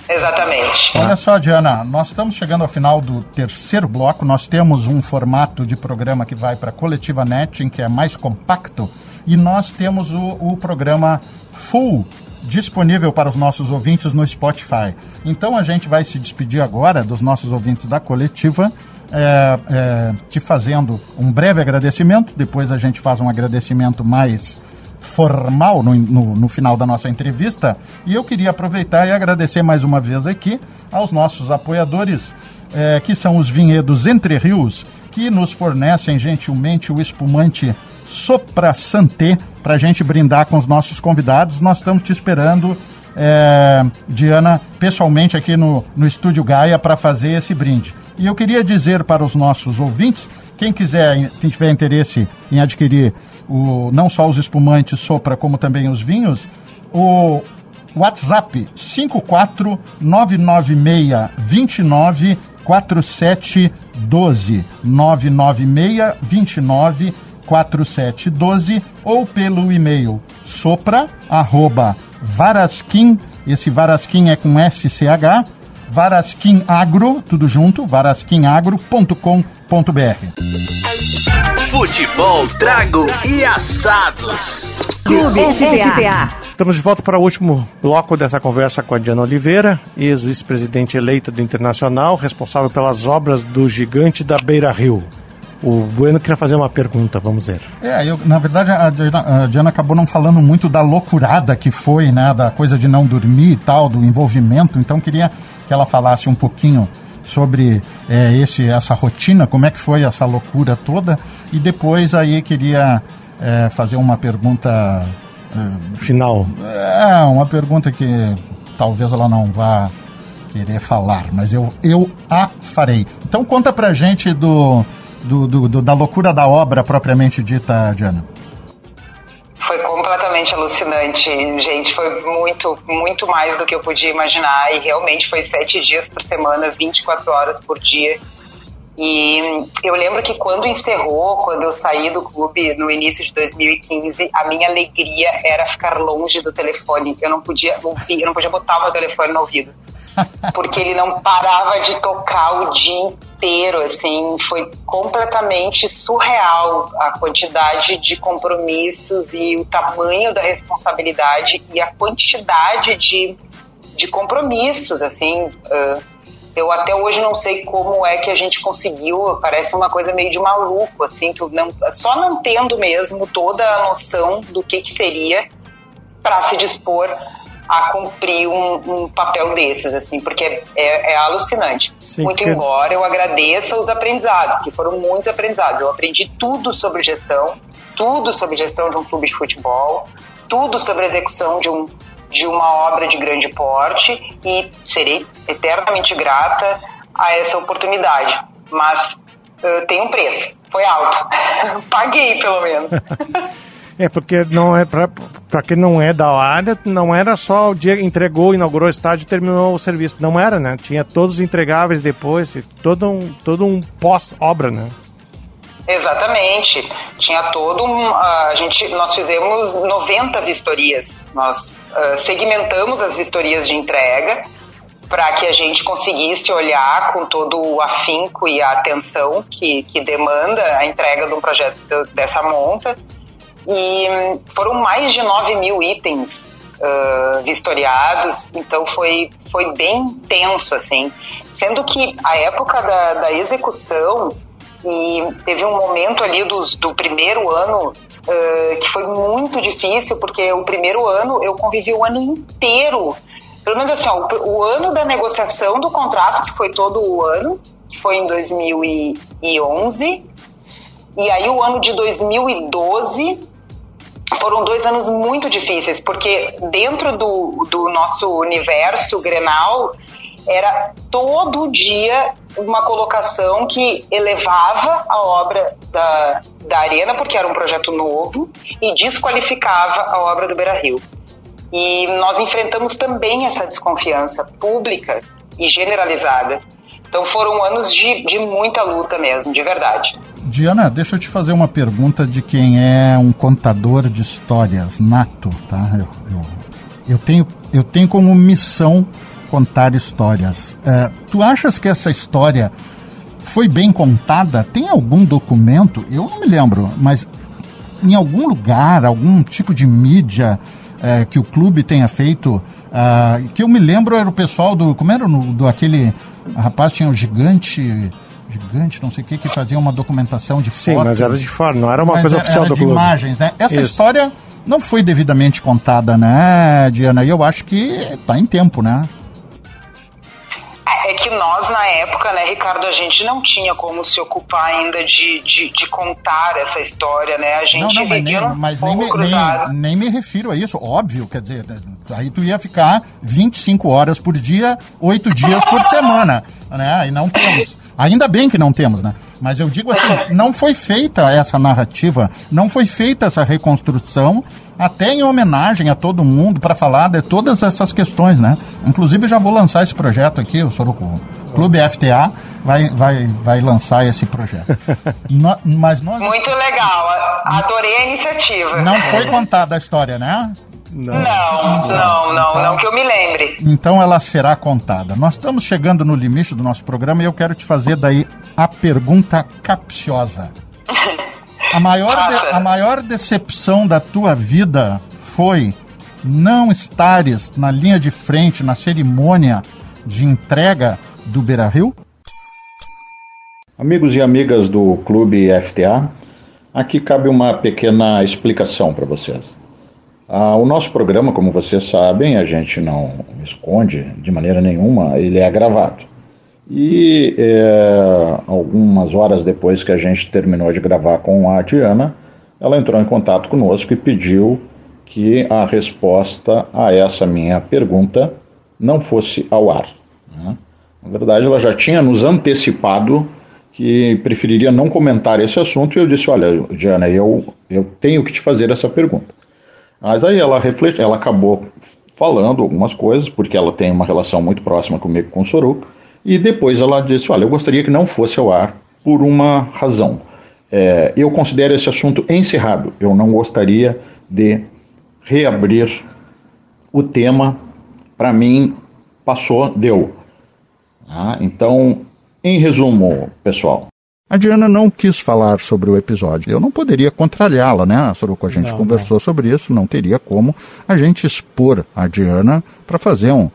Exatamente. Olha só, Diana, nós estamos chegando ao final do terceiro bloco. Nós temos um formato de programa que vai para a Coletiva Net, em que é mais compacto, e nós temos o, o programa Full disponível para os nossos ouvintes no Spotify. Então a gente vai se despedir agora dos nossos ouvintes da coletiva. É, é, te fazendo um breve agradecimento, depois a gente faz um agradecimento mais formal no, no, no, final da nossa entrevista. E eu queria aproveitar e agradecer mais uma vez aqui aos nossos apoiadores, é, que são os vinhedos Entre Rios, que nos fornecem gentilmente o espumante Sopra Santé para a gente brindar com os nossos convidados. Nós estamos te esperando, é, Diana, pessoalmente aqui no, no Estúdio Gaia para fazer esse brinde. E eu queria dizer para os nossos ouvintes quem quiser, quem tiver interesse em adquirir o, não só os espumantes Sopra, como também os vinhos, o WhatsApp 5499629 4712 996 29 4712 ou pelo e-mail sopra arroba varasquim, esse varasquim é com SCH, varasquimagro, tudo junto, varasquimagro.com.br. Futebol, trago e assados. Clube FTA. Estamos de volta para o último bloco dessa conversa com a Diana Oliveira, ex-vice-presidente eleita do Internacional, responsável pelas obras do gigante da Beira Rio. O Bueno queria fazer uma pergunta, vamos ver. É, eu, na verdade, a Diana, a Diana acabou não falando muito da loucurada que foi, né, da coisa de não dormir e tal, do envolvimento, então queria que ela falasse um pouquinho sobre é, esse, essa rotina, como é que foi essa loucura toda, e depois aí queria é, fazer uma pergunta... É, Final. É, uma pergunta que talvez ela não vá querer falar, mas eu, eu a farei. Então conta pra gente do do, do, do, da loucura da obra propriamente dita, Diana? Foi completamente alucinante, gente. Foi muito, muito mais do que eu podia imaginar. E realmente foi sete dias por semana, 24 horas por dia. E eu lembro que quando encerrou, quando eu saí do clube no início de 2015, a minha alegria era ficar longe do telefone. Eu não podia ouvir, eu não podia botar o meu telefone no ouvido porque ele não parava de tocar o dia inteiro, assim, foi completamente surreal a quantidade de compromissos e o tamanho da responsabilidade e a quantidade de, de compromissos, assim, uh, eu até hoje não sei como é que a gente conseguiu, parece uma coisa meio de maluco, assim, tu não, só não tendo mesmo toda a noção do que, que seria para se dispor a cumprir um, um papel desses, assim, porque é, é alucinante. Sim, Muito que... embora eu agradeça os aprendizados, porque foram muitos aprendizados. Eu aprendi tudo sobre gestão, tudo sobre gestão de um clube de futebol, tudo sobre execução de, um, de uma obra de grande porte e serei eternamente grata a essa oportunidade. Mas uh, tem um preço, foi alto. Paguei, pelo menos. É, porque não é para quem não é da área, não era só o dia entregou, inaugurou o estádio terminou o serviço. Não era, né? Tinha todos os entregáveis depois, todo um, todo um pós-obra, né? Exatamente. Tinha todo um. A gente, nós fizemos 90 vistorias. Nós uh, segmentamos as vistorias de entrega para que a gente conseguisse olhar com todo o afinco e a atenção que, que demanda a entrega de um projeto dessa monta. E foram mais de 9 mil itens uh, vistoriados, então foi, foi bem tenso, assim. Sendo que a época da, da execução, e teve um momento ali dos, do primeiro ano uh, que foi muito difícil, porque o primeiro ano eu convivi o ano inteiro. Pelo menos assim, ó, o, o ano da negociação do contrato, que foi todo o ano, que foi em 2011, e aí o ano de 2012 foram dois anos muito difíceis, porque dentro do, do nosso universo Grenal era todo dia uma colocação que elevava a obra da, da Arena, porque era um projeto novo, e desqualificava a obra do Beira Rio. E nós enfrentamos também essa desconfiança pública e generalizada. Então foram anos de, de muita luta mesmo, de verdade. Diana, deixa eu te fazer uma pergunta de quem é um contador de histórias nato, tá? Eu, eu, eu tenho, eu tenho como missão contar histórias. É, tu achas que essa história foi bem contada? Tem algum documento? Eu não me lembro, mas em algum lugar, algum tipo de mídia é, que o clube tenha feito, uh, que eu me lembro era o pessoal do, como era no, do aquele rapaz tinha o um gigante gigante, não sei o que, que fazia uma documentação de fotos. Sim, mas era de fora, não era uma coisa era, oficial era do de clube. imagens, né? Essa Isso. história não foi devidamente contada, né, Diana? E eu acho que está em tempo, né? É, é que nós, na época, né, Ricardo, a gente não tinha como se ocupar ainda de, de, de contar essa história, né? A gente não, não, mas, nem, mas nem, me, nem, nem, me refiro a isso, óbvio, quer dizer, aí tu ia ficar 25 horas por dia, 8 dias por semana, né? E não temos. Ainda bem que não temos, né? Mas eu digo assim, não foi feita essa narrativa, não foi feita essa reconstrução, até em homenagem a todo mundo, para falar de todas essas questões, né? Inclusive já vou lançar esse projeto aqui, o Soroco Clube FTA vai, vai, vai lançar esse projeto. No, mas nós... Muito legal, adorei a iniciativa. Não foi contada a história, né? Não, não, não, não, não, que eu me lembre. Então ela será contada. Nós estamos chegando no limite do nosso programa e eu quero te fazer daí a pergunta capciosa. A maior, de, a maior decepção da tua vida foi não estares na linha de frente na cerimônia de entrega do Beira Rio? Amigos e amigas do Clube FTA, aqui cabe uma pequena explicação para vocês. Ah, o nosso programa, como vocês sabem, a gente não esconde de maneira nenhuma, ele é gravado. E é, algumas horas depois que a gente terminou de gravar com a Diana, ela entrou em contato conosco e pediu que a resposta a essa minha pergunta não fosse ao ar. Né? Na verdade, ela já tinha nos antecipado que preferiria não comentar esse assunto e eu disse: Olha, Diana, eu, eu tenho que te fazer essa pergunta. Mas aí ela refletiu, ela acabou falando algumas coisas, porque ela tem uma relação muito próxima comigo com o Soruco, e depois ela disse: Olha, eu gostaria que não fosse ao ar por uma razão. É, eu considero esse assunto encerrado. Eu não gostaria de reabrir o tema. Para mim, passou, deu. Ah, então, em resumo, pessoal, a Diana não quis falar sobre o episódio. Eu não poderia contrariá-la, né, Soruco? A gente não, conversou não. sobre isso, não teria como a gente expor a Diana para fazer um,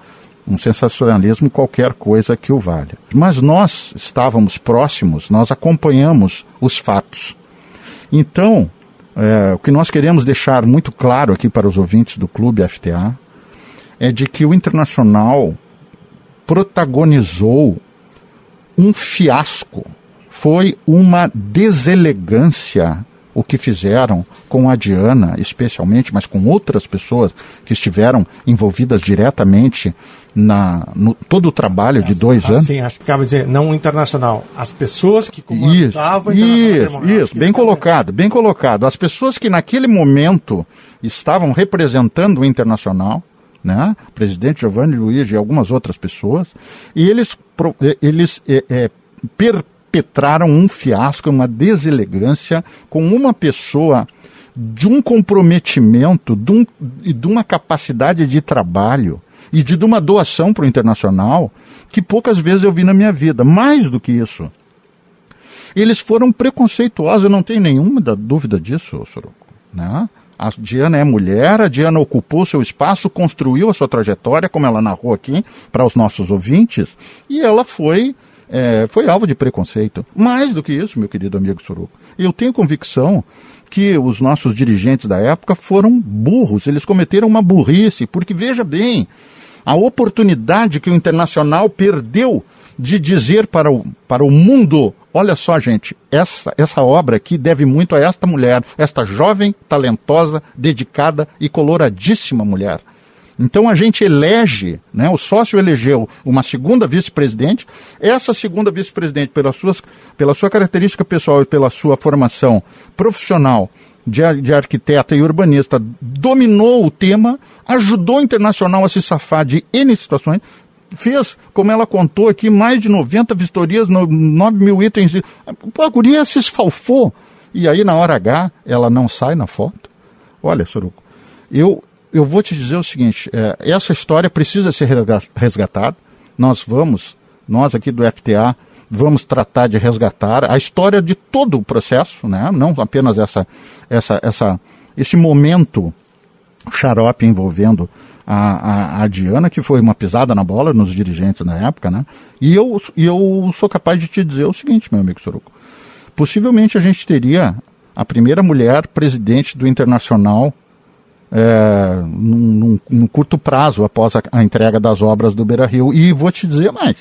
um sensacionalismo, qualquer coisa que o valha. Mas nós estávamos próximos, nós acompanhamos os fatos. Então, é, o que nós queremos deixar muito claro aqui para os ouvintes do Clube FTA é de que o Internacional protagonizou um fiasco foi uma deselegância o que fizeram com a Diana, especialmente, mas com outras pessoas que estiveram envolvidas diretamente na no todo o trabalho de dois assim, anos. Sim, acho que cabe dizer, não internacional. As pessoas que comandavam Isso, isso, isso bem colocado, bem colocado. As pessoas que naquele momento estavam representando o internacional, né? presidente Giovanni Luiz e algumas outras pessoas, e eles, eles é, é, per, perpetraram um fiasco, uma deselegância com uma pessoa de um comprometimento, de, um, de uma capacidade de trabalho e de, de uma doação para o internacional que poucas vezes eu vi na minha vida. Mais do que isso, eles foram preconceituosos, eu não tenho nenhuma dúvida disso, Soroco. Né? A Diana é mulher, a Diana ocupou seu espaço, construiu a sua trajetória, como ela narrou aqui para os nossos ouvintes, e ela foi é, foi alvo de preconceito. Mais do que isso, meu querido amigo Soruco. Eu tenho convicção que os nossos dirigentes da época foram burros, eles cometeram uma burrice, porque veja bem, a oportunidade que o Internacional perdeu de dizer para o, para o mundo: olha só, gente, essa, essa obra aqui deve muito a esta mulher, esta jovem, talentosa, dedicada e coloradíssima mulher. Então a gente elege, né, o sócio elegeu uma segunda vice-presidente. Essa segunda vice-presidente, pela, pela sua característica pessoal e pela sua formação profissional de, de arquiteta e urbanista, dominou o tema, ajudou o internacional a se safar de N situações, fez, como ela contou aqui, mais de 90 vistorias, 9 mil itens. A guria se esfalfou. E aí, na hora H, ela não sai na foto. Olha, Soruco, eu, eu vou te dizer o seguinte: é, essa história precisa ser resgatada. Nós vamos, nós aqui do FTA, vamos tratar de resgatar a história de todo o processo, né? não apenas essa, essa, essa, esse momento xarope envolvendo a, a, a, Diana, que foi uma pisada na bola nos dirigentes na época, né? E eu, eu sou capaz de te dizer o seguinte, meu amigo Soruco. Possivelmente a gente teria a primeira mulher presidente do Internacional é, num, num, curto prazo após a, a, entrega das obras do Beira Rio. E vou te dizer mais: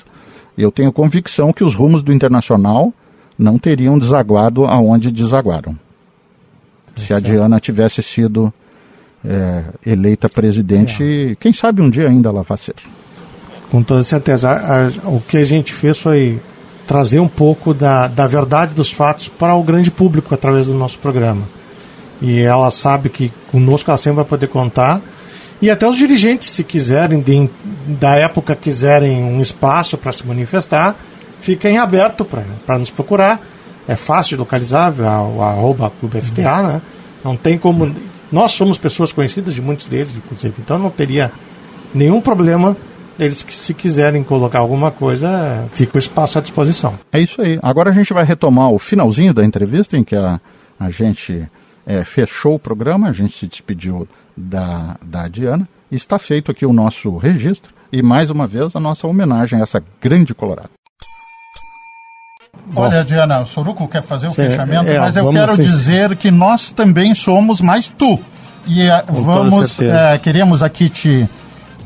eu tenho convicção que os rumos do Internacional não teriam desaguado aonde desaguaram. Se a Diana tivesse sido é, eleita presidente, é. quem sabe um dia ainda ela vai ser. Com toda certeza. A, a, o que a gente fez foi trazer um pouco da, da verdade dos fatos para o grande público através do nosso programa. E ela sabe que conosco ela sempre vai poder contar. E até os dirigentes, se quiserem, de, da época, quiserem um espaço para se manifestar, fiquem aberto para nos procurar. É fácil de localizar, o arroba Clube FTA, né? Não tem como. Nós somos pessoas conhecidas de muitos deles, inclusive, então não teria nenhum problema eles que se quiserem colocar alguma coisa, fica o espaço à disposição. É isso aí. Agora a gente vai retomar o finalzinho da entrevista em que a, a gente é, fechou o programa, a gente se despediu da, da Diana. Está feito aqui o nosso registro e mais uma vez a nossa homenagem a essa grande colorada. Olha, Diana, o Soruco quer fazer o Sim, fechamento, é, mas eu quero dizer que nós também somos mais tu. E uh, vamos, uh, queremos aqui te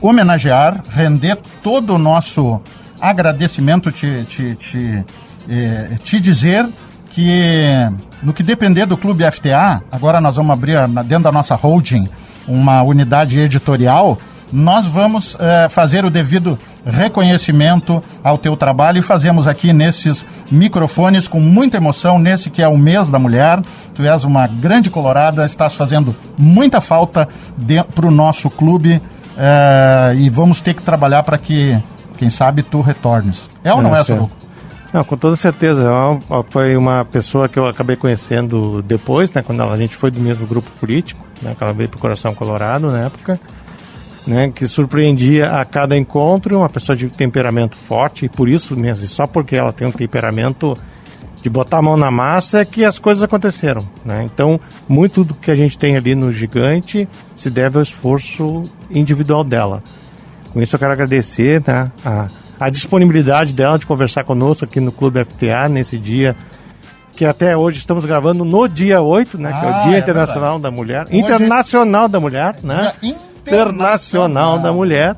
homenagear, render todo o nosso agradecimento, te, te, te, eh, te dizer que no que depender do Clube FTA, agora nós vamos abrir dentro da nossa holding uma unidade editorial, nós vamos eh, fazer o devido reconhecimento ao teu trabalho e fazemos aqui nesses microfones com muita emoção, nesse que é o mês da mulher. Tu és uma grande colorada, estás fazendo muita falta para o nosso clube é, e vamos ter que trabalhar para que, quem sabe, tu retornes. É ou não é, é Soruco? Não, com toda certeza. É foi uma pessoa que eu acabei conhecendo depois, né, quando a gente foi do mesmo grupo político, né, que ela veio para o Coração Colorado na época, né, que surpreendia a cada encontro, uma pessoa de temperamento forte, e por isso mesmo, só porque ela tem um temperamento de botar a mão na massa é que as coisas aconteceram. Né? Então, muito do que a gente tem ali no Gigante se deve ao esforço individual dela. Com isso, eu quero agradecer né, a, a disponibilidade dela de conversar conosco aqui no Clube FTA nesse dia que até hoje estamos gravando no dia 8, né? Ah, que é o ah, Dia é Internacional verdade. da Mulher. Hoje... Internacional da Mulher, né? Internacional da Mulher.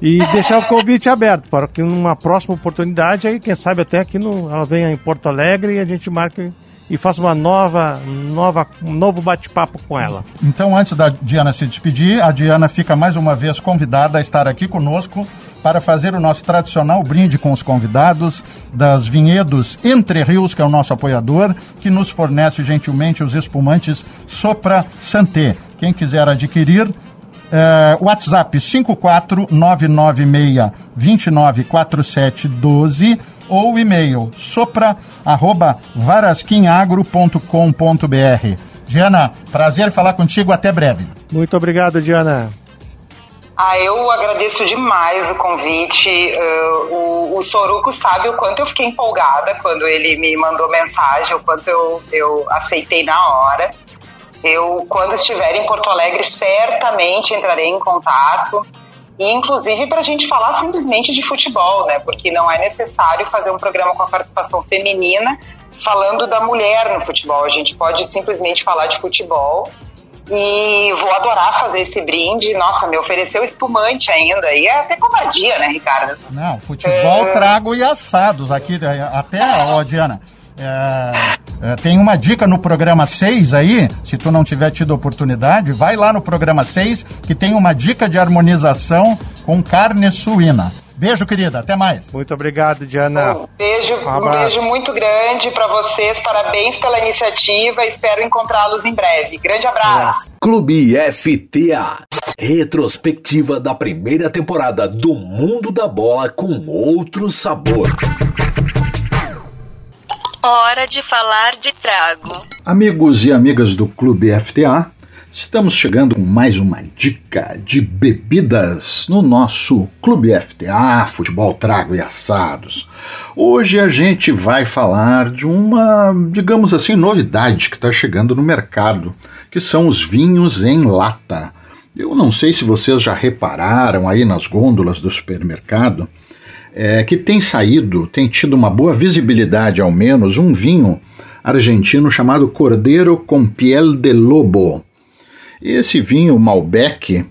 E deixar o convite aberto para que numa próxima oportunidade, aí quem sabe até aqui no, ela venha em Porto Alegre e a gente marque e faça uma nova, nova, um novo bate-papo com ela. Então, antes da Diana se despedir, a Diana fica mais uma vez convidada a estar aqui conosco para fazer o nosso tradicional brinde com os convidados das Vinhedos Entre Rios, que é o nosso apoiador, que nos fornece gentilmente os espumantes Sopra Santé. Quem quiser adquirir, é, WhatsApp 54996294712 ou e-mail sopra arroba varasquinagro.com.br. Diana, prazer falar contigo, até breve. Muito obrigado, Diana. Ah, eu agradeço demais o convite. Uh, o, o Soruco sabe o quanto eu fiquei empolgada quando ele me mandou mensagem, o quanto eu, eu aceitei na hora. Eu, quando estiver em Porto Alegre, certamente entrarei em contato. E, inclusive, para a gente falar simplesmente de futebol, né? Porque não é necessário fazer um programa com a participação feminina falando da mulher no futebol. A gente pode simplesmente falar de futebol. E vou adorar fazer esse brinde. Nossa, me ofereceu espumante ainda. E é até covardia, né, Ricardo? Não, futebol, é... trago e assados aqui. Até, ó, Diana. É, é, tem uma dica no programa 6 aí, se tu não tiver tido oportunidade, vai lá no programa 6 que tem uma dica de harmonização com carne suína. Beijo, querida. Até mais. Muito obrigado, Diana. Um beijo, um, um beijo muito grande para vocês. Parabéns pela iniciativa. Espero encontrá-los em breve. Grande abraço. Clube FTA. Retrospectiva da primeira temporada do Mundo da Bola com outro sabor. Hora de falar de trago. Amigos e amigas do Clube FTA, estamos chegando com mais uma dica de bebidas no nosso Clube FTA, Futebol Trago e Assados. Hoje a gente vai falar de uma, digamos assim, novidade que está chegando no mercado, que são os vinhos em lata. Eu não sei se vocês já repararam aí nas gôndolas do supermercado é, que tem saído, tem tido uma boa visibilidade ao menos, um vinho argentino chamado Cordeiro com Piel de Lobo. Esse vinho Malbec,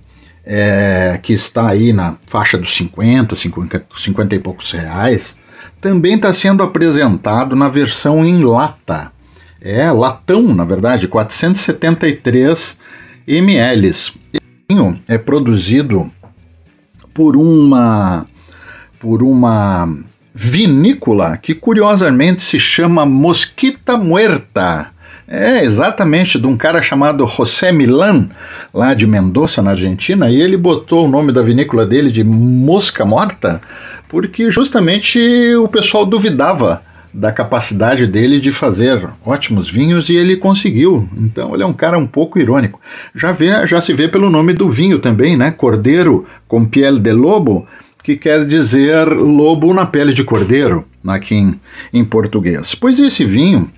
é, que está aí na faixa dos 50, 50, 50 e poucos reais, também está sendo apresentado na versão em lata. É, latão, na verdade, 473 ml. Esse vinho é produzido por uma por uma vinícola que curiosamente se chama Mosquita Muerta. É, exatamente, de um cara chamado José Milan, lá de Mendoza, na Argentina, e ele botou o nome da vinícola dele de Mosca Morta, porque justamente o pessoal duvidava da capacidade dele de fazer ótimos vinhos e ele conseguiu. Então ele é um cara um pouco irônico. Já, vê, já se vê pelo nome do vinho também, né? Cordeiro com piel de lobo, que quer dizer lobo na pele de cordeiro, aqui em, em português. Pois esse vinho,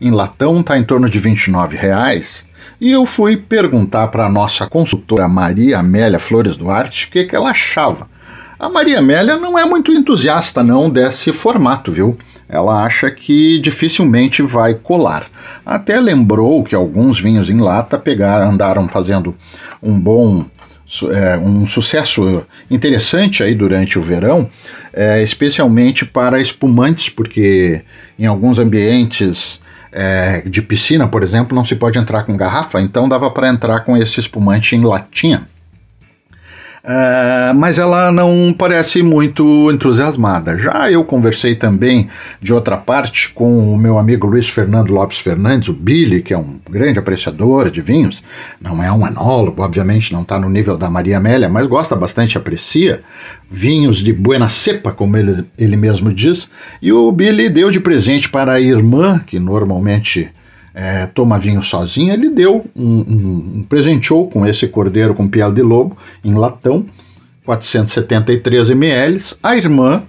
em latão, está em torno de 29 reais. E eu fui perguntar para a nossa consultora Maria Amélia Flores Duarte o que, que ela achava. A Maria Amélia não é muito entusiasta não desse formato, viu? ela acha que dificilmente vai colar. Até lembrou que alguns vinhos em lata pegaram, andaram fazendo um bom é, um sucesso interessante aí durante o verão, é, especialmente para espumantes, porque em alguns ambientes é, de piscina, por exemplo, não se pode entrar com garrafa, então dava para entrar com esse espumante em latinha. Uh, mas ela não parece muito entusiasmada. Já eu conversei também, de outra parte, com o meu amigo Luiz Fernando Lopes Fernandes, o Billy, que é um grande apreciador de vinhos, não é um enólogo, obviamente não está no nível da Maria Amélia, mas gosta bastante, aprecia vinhos de buena cepa, como ele, ele mesmo diz, e o Billy deu de presente para a irmã, que normalmente é, toma vinho sozinha, ele deu um, um, um, presenteou com esse cordeiro com piel de lobo em latão, 473 ml. A irmã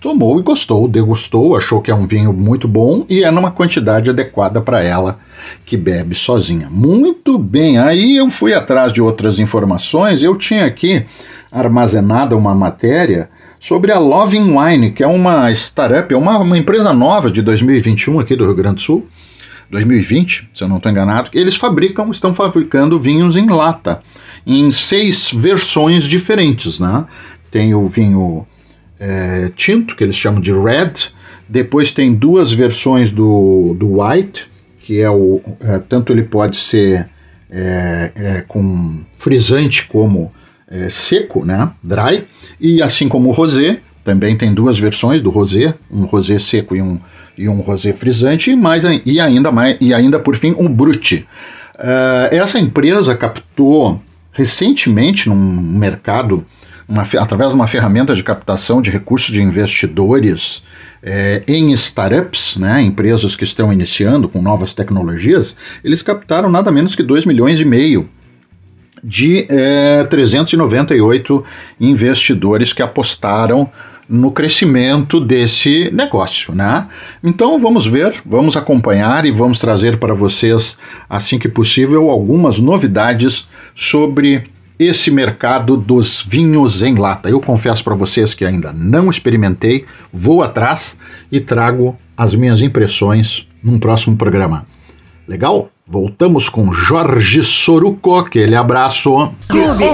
tomou e gostou, degustou, achou que é um vinho muito bom e é numa quantidade adequada para ela que bebe sozinha. Muito bem, aí eu fui atrás de outras informações, eu tinha aqui armazenada uma matéria sobre a Loving Wine, que é uma startup, é uma, uma empresa nova de 2021 aqui do Rio Grande do Sul, 2020, se eu não estou enganado, eles fabricam, estão fabricando vinhos em lata, em seis versões diferentes, né? Tem o vinho é, tinto, que eles chamam de red, depois tem duas versões do, do white, que é o é, tanto ele pode ser é, é com frisante como é, seco, né, dry, e assim como o rosé, também tem duas versões do rosé, um rosé seco e um, e um rosé frisante, e, mais, e, ainda, mais, e ainda por fim um brut. Uh, essa empresa captou recentemente num mercado, uma, através de uma ferramenta de captação de recursos de investidores é, em startups, né, empresas que estão iniciando com novas tecnologias, eles captaram nada menos que 2 milhões e meio de é, 398 investidores que apostaram no crescimento desse negócio, né? Então vamos ver, vamos acompanhar e vamos trazer para vocês, assim que possível, algumas novidades sobre esse mercado dos vinhos em lata. Eu confesso para vocês que ainda não experimentei, vou atrás e trago as minhas impressões num próximo programa. Legal? Voltamos com Jorge Soruco, aquele abraço. Clube.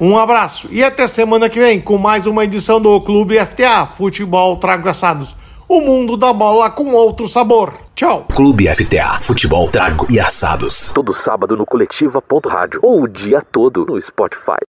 Um abraço e até semana que vem com mais uma edição do Clube FTA Futebol Trago Assados. O mundo da bola com outro sabor. Tchau. Clube FTA Futebol Trago e Assados. Todo sábado no Coletiva.rádio ou o dia todo no Spotify.